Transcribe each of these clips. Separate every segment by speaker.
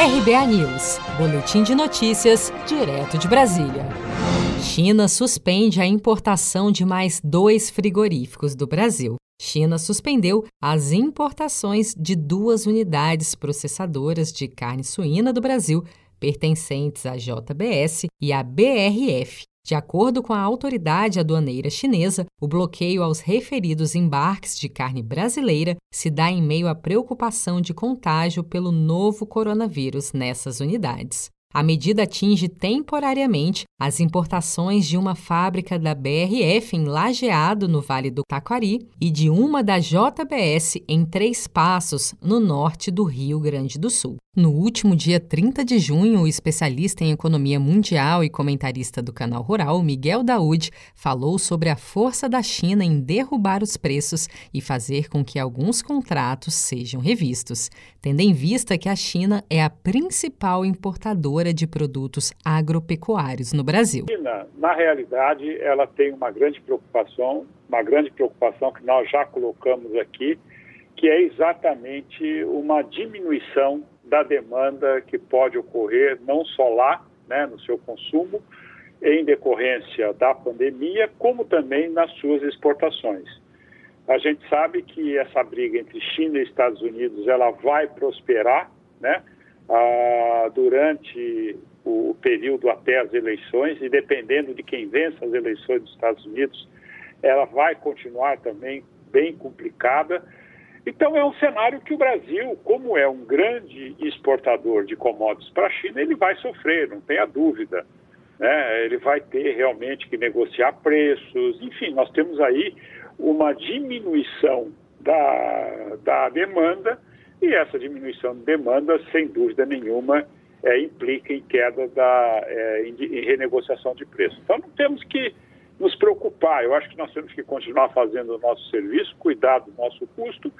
Speaker 1: RBA News, Boletim de Notícias, direto de Brasília. China suspende a importação de mais dois frigoríficos do Brasil. China suspendeu as importações de duas unidades processadoras de carne suína do Brasil, pertencentes à JBS e à BRF, de acordo com a autoridade aduaneira chinesa, o bloqueio aos referidos embarques de carne brasileira se dá em meio à preocupação de contágio pelo novo coronavírus nessas unidades. A medida atinge temporariamente as importações de uma fábrica da BRF em Lajeado, no Vale do Taquari, e de uma da JBS em Três Passos, no norte do Rio Grande do Sul. No último dia 30 de junho, o especialista em economia mundial e comentarista do canal Rural, Miguel Daoud, falou sobre a força da China em derrubar os preços e fazer com que alguns contratos sejam revistos, tendo em vista que a China é a principal importadora de produtos agropecuários no Brasil.
Speaker 2: A China, na realidade, ela tem uma grande preocupação, uma grande preocupação que nós já colocamos aqui, que é exatamente uma diminuição da demanda que pode ocorrer não só lá, né, no seu consumo, em decorrência da pandemia, como também nas suas exportações. A gente sabe que essa briga entre China e Estados Unidos ela vai prosperar, né, ah, durante o período até as eleições e dependendo de quem vença as eleições dos Estados Unidos, ela vai continuar também bem complicada então é um cenário que o Brasil, como é um grande exportador de commodities para a China, ele vai sofrer, não tenha dúvida. Né? Ele vai ter realmente que negociar preços, enfim, nós temos aí uma diminuição da, da demanda e essa diminuição de demanda, sem dúvida nenhuma, é, implica em queda da é, em, em renegociação de preço. Então não temos que nos preocupar. Eu acho que nós temos que continuar fazendo o nosso serviço, cuidar do nosso custo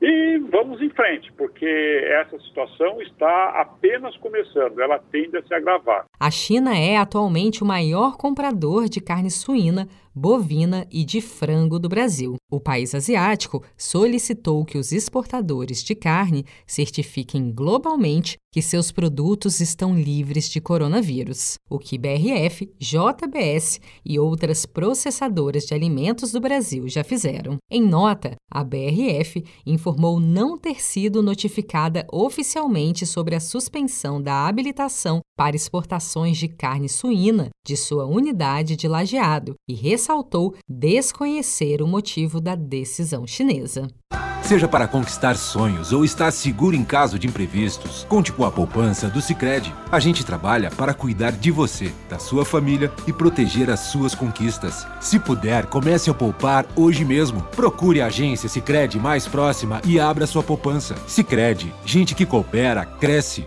Speaker 2: e vamos em frente, porque essa situação está apenas começando, ela tende a se agravar.
Speaker 1: A China é atualmente o maior comprador de carne suína, bovina e de frango do Brasil. O país asiático solicitou que os exportadores de carne certifiquem globalmente que seus produtos estão livres de coronavírus, o que BRF, JBS e outras processadoras de alimentos do Brasil já fizeram. Em nota, a BRF informou não ter sido notificada oficialmente sobre a suspensão da habilitação para exportações de carne suína de sua unidade de lajeado e ressaltou desconhecer o motivo da decisão chinesa.
Speaker 3: Seja para conquistar sonhos ou estar seguro em caso de imprevistos, conte com a poupança do Sicredi. A gente trabalha para cuidar de você, da sua família e proteger as suas conquistas. Se puder, comece a poupar hoje mesmo. Procure a agência Sicredi mais próxima e abra sua poupança. Sicredi, gente que coopera cresce